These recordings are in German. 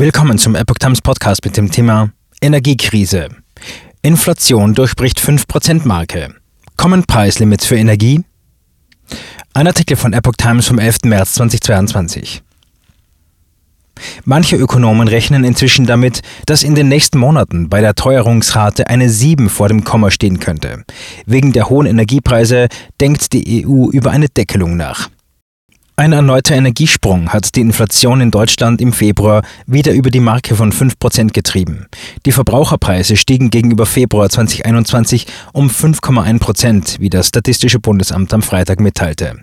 Willkommen zum Epoch Times Podcast mit dem Thema Energiekrise. Inflation durchbricht 5%-Marke. Kommen Preislimits für Energie? Ein Artikel von Epoch Times vom 11. März 2022. Manche Ökonomen rechnen inzwischen damit, dass in den nächsten Monaten bei der Teuerungsrate eine 7 vor dem Komma stehen könnte. Wegen der hohen Energiepreise denkt die EU über eine Deckelung nach. Ein erneuter Energiesprung hat die Inflation in Deutschland im Februar wieder über die Marke von 5% getrieben. Die Verbraucherpreise stiegen gegenüber Februar 2021 um 5,1%, wie das Statistische Bundesamt am Freitag mitteilte.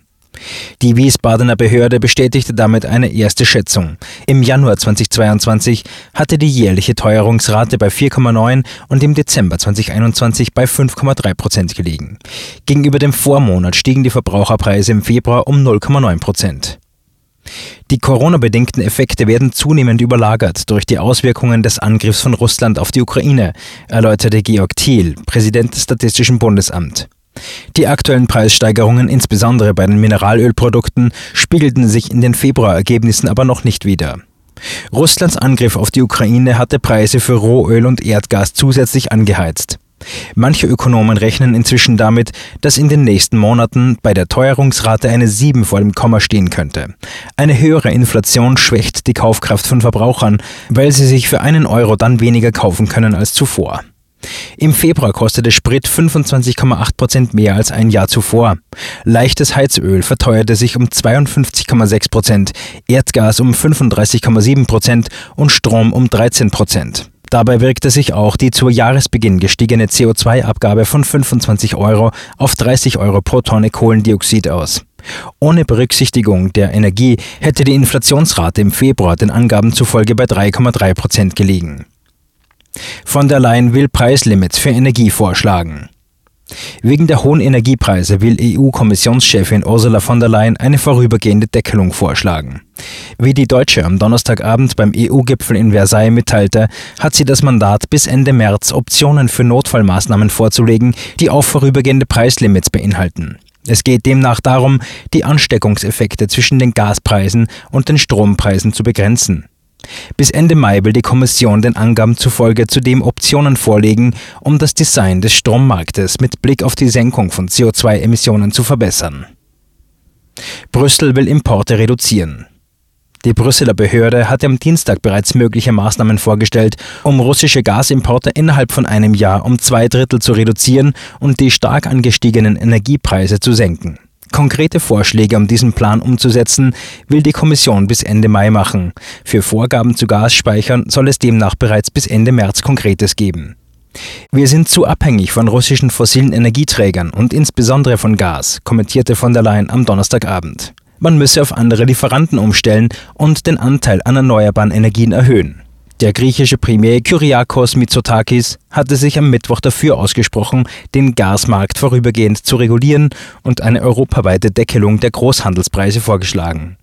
Die Wiesbadener Behörde bestätigte damit eine erste Schätzung. Im Januar 2022 hatte die jährliche Teuerungsrate bei 4,9 und im Dezember 2021 bei 5,3 Prozent gelegen. Gegenüber dem Vormonat stiegen die Verbraucherpreise im Februar um 0,9 Prozent. Die Corona-bedingten Effekte werden zunehmend überlagert durch die Auswirkungen des Angriffs von Russland auf die Ukraine, erläuterte Georg Thiel, Präsident des Statistischen Bundesamts. Die aktuellen Preissteigerungen, insbesondere bei den Mineralölprodukten, spiegelten sich in den Februarergebnissen aber noch nicht wider. Russlands Angriff auf die Ukraine hatte Preise für Rohöl und Erdgas zusätzlich angeheizt. Manche Ökonomen rechnen inzwischen damit, dass in den nächsten Monaten bei der Teuerungsrate eine 7 vor dem Komma stehen könnte. Eine höhere Inflation schwächt die Kaufkraft von Verbrauchern, weil sie sich für einen Euro dann weniger kaufen können als zuvor. Im Februar kostete Sprit 25,8 Prozent mehr als ein Jahr zuvor. Leichtes Heizöl verteuerte sich um 52,6 Prozent, Erdgas um 35,7 Prozent und Strom um 13 Prozent. Dabei wirkte sich auch die zu Jahresbeginn gestiegene CO2-Abgabe von 25 Euro auf 30 Euro pro Tonne Kohlendioxid aus. Ohne Berücksichtigung der Energie hätte die Inflationsrate im Februar den Angaben zufolge bei 3,3 Prozent gelegen. Von der Leyen will Preislimits für Energie vorschlagen. Wegen der hohen Energiepreise will EU-Kommissionschefin Ursula von der Leyen eine vorübergehende Deckelung vorschlagen. Wie die Deutsche am Donnerstagabend beim EU-Gipfel in Versailles mitteilte, hat sie das Mandat, bis Ende März Optionen für Notfallmaßnahmen vorzulegen, die auch vorübergehende Preislimits beinhalten. Es geht demnach darum, die Ansteckungseffekte zwischen den Gaspreisen und den Strompreisen zu begrenzen. Bis Ende Mai will die Kommission den Angaben zufolge zudem Optionen vorlegen, um das Design des Strommarktes mit Blick auf die Senkung von CO2-Emissionen zu verbessern. Brüssel will Importe reduzieren. Die Brüsseler Behörde hatte am Dienstag bereits mögliche Maßnahmen vorgestellt, um russische Gasimporte innerhalb von einem Jahr um zwei Drittel zu reduzieren und die stark angestiegenen Energiepreise zu senken. Konkrete Vorschläge, um diesen Plan umzusetzen, will die Kommission bis Ende Mai machen. Für Vorgaben zu Gasspeichern soll es demnach bereits bis Ende März Konkretes geben. Wir sind zu abhängig von russischen fossilen Energieträgern und insbesondere von Gas, kommentierte von der Leyen am Donnerstagabend. Man müsse auf andere Lieferanten umstellen und den Anteil an erneuerbaren Energien erhöhen. Der griechische Premier Kyriakos Mitsotakis hatte sich am Mittwoch dafür ausgesprochen, den Gasmarkt vorübergehend zu regulieren und eine europaweite Deckelung der Großhandelspreise vorgeschlagen.